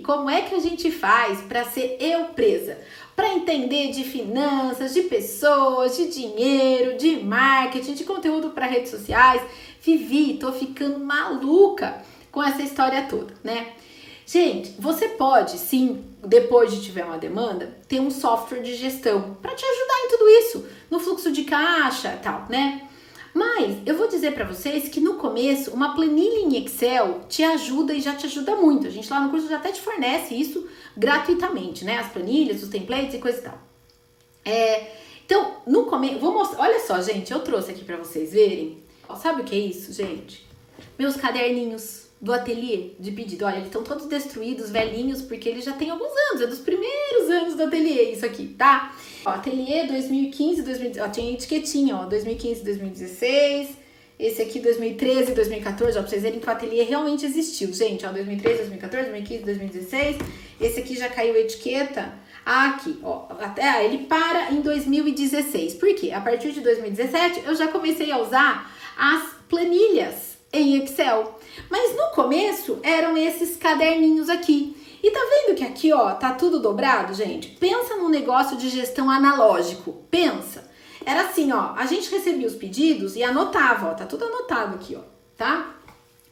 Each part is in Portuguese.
como é que a gente faz para ser eu presa, para entender de finanças, de pessoas, de dinheiro, de marketing, de conteúdo para redes sociais. Vivi, tô ficando maluca com essa história toda, né? Gente, você pode sim, depois de tiver uma demanda, ter um software de gestão para te ajudar em tudo isso, no fluxo de caixa, tal, né? Mas eu vou dizer para vocês que no começo uma planilha em Excel te ajuda e já te ajuda muito. A gente lá no curso já até te fornece isso gratuitamente, né? As planilhas, os templates e coisa e tal. É, então, no começo, vou mostrar, olha só, gente, eu trouxe aqui para vocês verem. Sabe o que é isso, gente? Meus caderninhos do ateliê de pedido. Olha, eles estão todos destruídos, velhinhos, porque ele já tem alguns anos, é dos primeiros anos do ateliê, isso aqui, tá? Ó, ateliê 2015, 2016, ó, tinha etiquetinha, ó, 2015, 2016, esse aqui 2013, 2014, ó, pra vocês verem que o ateliê realmente existiu, gente, ó, 2013, 2014, 2015, 2016, esse aqui já caiu etiqueta, aqui, ó, até ah, ele para em 2016, por quê? A partir de 2017 eu já comecei a usar as planilhas em Excel, mas no começo eram esses caderninhos aqui. E tá vendo que aqui, ó, tá tudo dobrado, gente? Pensa num negócio de gestão analógico. Pensa. Era assim, ó, a gente recebia os pedidos e anotava, ó, tá tudo anotado aqui, ó, tá?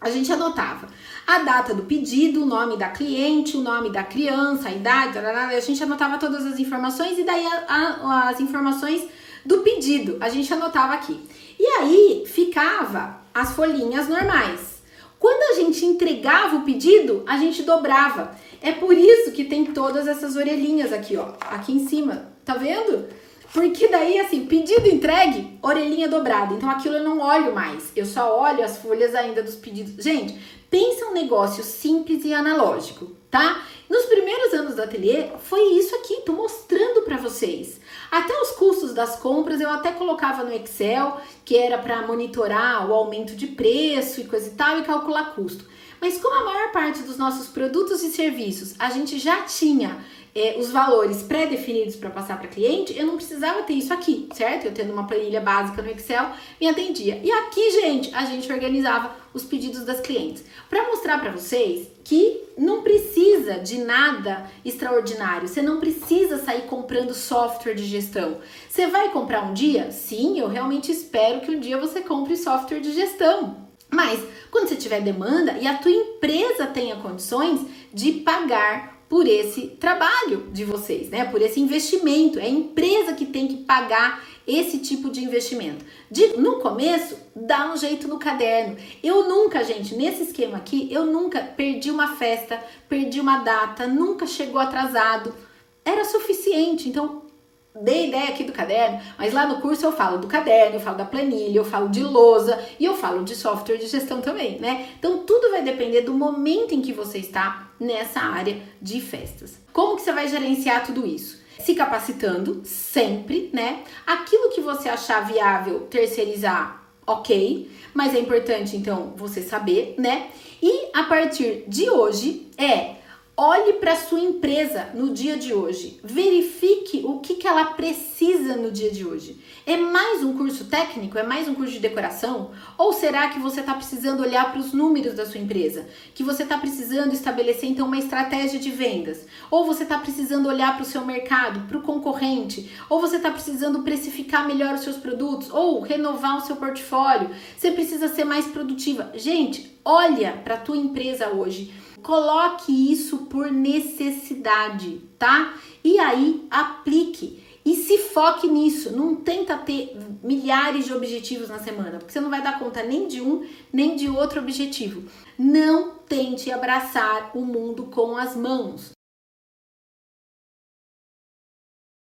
A gente anotava a data do pedido, o nome da cliente, o nome da criança, a idade, a gente anotava todas as informações e daí a, a, as informações do pedido a gente anotava aqui. E aí ficava as folhinhas normais. Quando a gente entregava o pedido, a gente dobrava. É por isso que tem todas essas orelhinhas aqui, ó, aqui em cima. Tá vendo? Porque daí, assim, pedido entregue, orelhinha dobrada. Então aquilo eu não olho mais. Eu só olho as folhas ainda dos pedidos. Gente, pensa um negócio simples e analógico, tá? Nos primeiros do ateliê, foi isso aqui, tô mostrando para vocês. Até os custos das compras eu até colocava no Excel, que era para monitorar o aumento de preço e coisa e tal e calcular custo. Mas como a maior parte dos nossos produtos e serviços a gente já tinha é, os valores pré-definidos para passar para cliente, eu não precisava ter isso aqui, certo? Eu tendo uma planilha básica no Excel, me atendia. E aqui, gente, a gente organizava os pedidos das clientes. Para mostrar para vocês que não precisa de nada extraordinário, você não precisa sair comprando software de gestão. Você vai comprar um dia? Sim, eu realmente espero que um dia você compre software de gestão. Mas quando você tiver demanda e a tua empresa tenha condições de pagar por esse trabalho de vocês, né? Por esse investimento. É a empresa que tem que pagar esse tipo de investimento. De, no começo, dá um jeito no caderno. Eu nunca, gente, nesse esquema aqui, eu nunca perdi uma festa, perdi uma data, nunca chegou atrasado. Era suficiente. Então, dei ideia aqui do caderno, mas lá no curso eu falo do caderno, eu falo da planilha, eu falo de lousa e eu falo de software de gestão também, né? Então tudo vai depender do momento em que você está nessa área de festas. Como que você vai gerenciar tudo isso? Se capacitando sempre, né? Aquilo que você achar viável terceirizar, ok, mas é importante então você saber, né? E a partir de hoje é Olhe para sua empresa no dia de hoje. Verifique o que, que ela precisa no dia de hoje. É mais um curso técnico? É mais um curso de decoração? Ou será que você está precisando olhar para os números da sua empresa? Que você está precisando estabelecer então uma estratégia de vendas? Ou você está precisando olhar para o seu mercado, para o concorrente? Ou você está precisando precificar melhor os seus produtos? Ou renovar o seu portfólio? Você precisa ser mais produtiva? Gente, olha para a tua empresa hoje Coloque isso por necessidade, tá? E aí aplique e se foque nisso. Não tenta ter milhares de objetivos na semana, porque você não vai dar conta nem de um nem de outro objetivo. Não tente abraçar o mundo com as mãos.